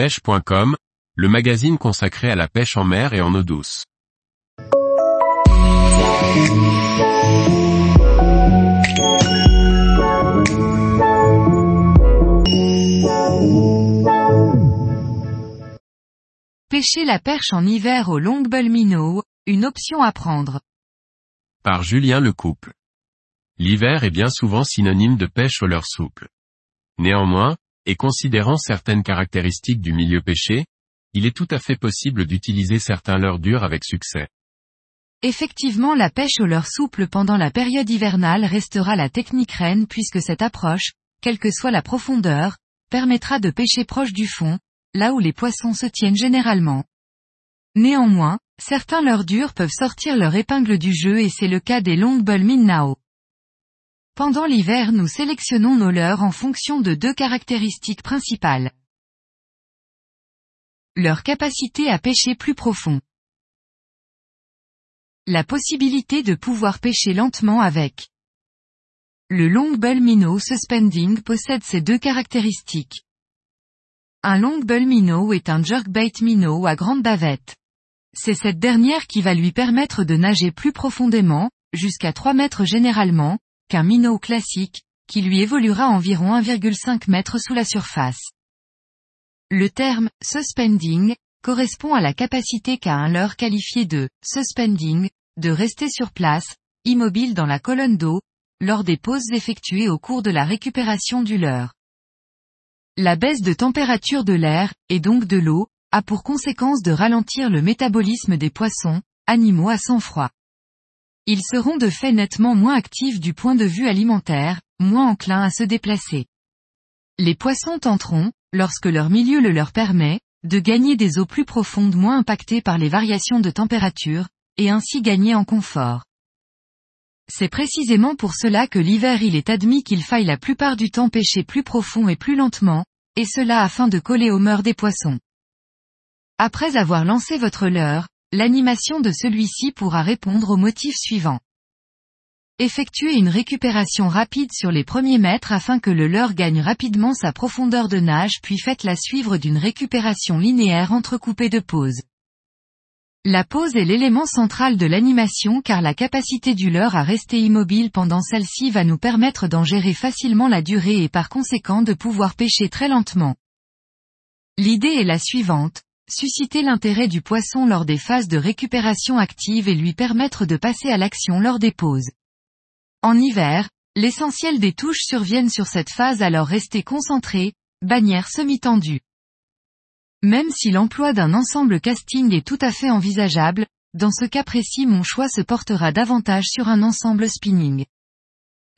pêche.com, le magazine consacré à la pêche en mer et en eau douce. Pêcher la perche en hiver au longbull minnow, une option à prendre. Par Julien Lecouple. L'hiver est bien souvent synonyme de pêche au leurre souple. Néanmoins, et considérant certaines caractéristiques du milieu pêché, il est tout à fait possible d'utiliser certains leurres durs avec succès. Effectivement la pêche au leurre souple pendant la période hivernale restera la technique reine puisque cette approche, quelle que soit la profondeur, permettra de pêcher proche du fond, là où les poissons se tiennent généralement. Néanmoins, certains leurres durs peuvent sortir leur épingle du jeu et c'est le cas des longbull minnow. Pendant l'hiver nous sélectionnons nos leurres en fonction de deux caractéristiques principales. Leur capacité à pêcher plus profond. La possibilité de pouvoir pêcher lentement avec. Le longbull minnow suspending possède ces deux caractéristiques. Un longbull minnow est un jerkbait minnow à grande bavette. C'est cette dernière qui va lui permettre de nager plus profondément, jusqu'à 3 mètres généralement, qu'un minnow classique, qui lui évoluera environ 1,5 mètre sous la surface. Le terme suspending correspond à la capacité qu'a un leurre qualifié de suspending, de rester sur place, immobile dans la colonne d'eau, lors des pauses effectuées au cours de la récupération du leurre. La baisse de température de l'air, et donc de l'eau, a pour conséquence de ralentir le métabolisme des poissons, animaux à sang froid. Ils seront de fait nettement moins actifs du point de vue alimentaire, moins enclins à se déplacer. Les poissons tenteront, lorsque leur milieu le leur permet, de gagner des eaux plus profondes moins impactées par les variations de température, et ainsi gagner en confort. C'est précisément pour cela que l'hiver il est admis qu'il faille la plupart du temps pêcher plus profond et plus lentement, et cela afin de coller aux mœurs des poissons. Après avoir lancé votre leurre, l'animation de celui-ci pourra répondre au motif suivant. Effectuez une récupération rapide sur les premiers mètres afin que le leurre gagne rapidement sa profondeur de nage puis faites-la suivre d'une récupération linéaire entrecoupée de pauses. La pause est l'élément central de l'animation car la capacité du leurre à rester immobile pendant celle-ci va nous permettre d'en gérer facilement la durée et par conséquent de pouvoir pêcher très lentement. L'idée est la suivante, susciter l'intérêt du poisson lors des phases de récupération active et lui permettre de passer à l'action lors des pauses. En hiver, l'essentiel des touches surviennent sur cette phase alors restez concentré, bannière semi-tendue. Même si l'emploi d'un ensemble casting est tout à fait envisageable, dans ce cas précis mon choix se portera davantage sur un ensemble spinning.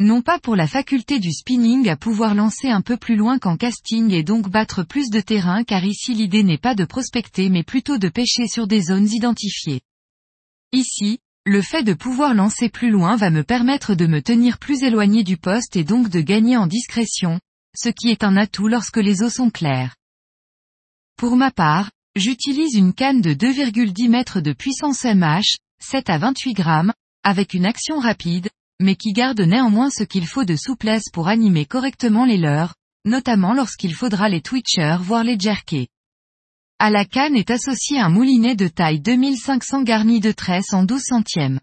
Non pas pour la faculté du spinning à pouvoir lancer un peu plus loin qu'en casting et donc battre plus de terrain car ici l'idée n'est pas de prospecter mais plutôt de pêcher sur des zones identifiées. Ici, le fait de pouvoir lancer plus loin va me permettre de me tenir plus éloigné du poste et donc de gagner en discrétion, ce qui est un atout lorsque les eaux sont claires. Pour ma part, j'utilise une canne de 2,10 mètres de puissance MH, 7 à 28 grammes, avec une action rapide, mais qui garde néanmoins ce qu'il faut de souplesse pour animer correctement les leurres, notamment lorsqu'il faudra les twitchers voire les jerker. À la canne est associé un moulinet de taille 2500 garni de tresse en 12 centièmes.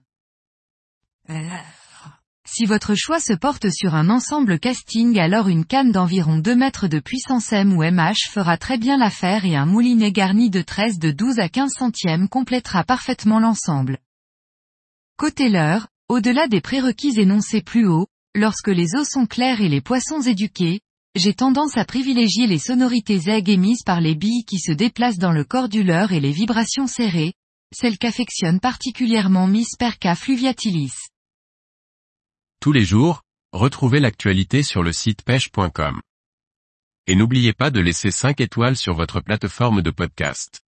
Si votre choix se porte sur un ensemble casting alors une canne d'environ 2 mètres de puissance M ou MH fera très bien l'affaire et un moulinet garni de tresse de 12 à 15 centièmes complétera parfaitement l'ensemble. Côté leurre, au-delà des prérequis énoncés plus haut, lorsque les eaux sont claires et les poissons éduqués, j'ai tendance à privilégier les sonorités aiguës émises par les billes qui se déplacent dans le corps du leurre et les vibrations serrées, celles qu'affectionne particulièrement Miss Perca fluviatilis. Tous les jours, retrouvez l'actualité sur le site pêche.com. Et n'oubliez pas de laisser 5 étoiles sur votre plateforme de podcast.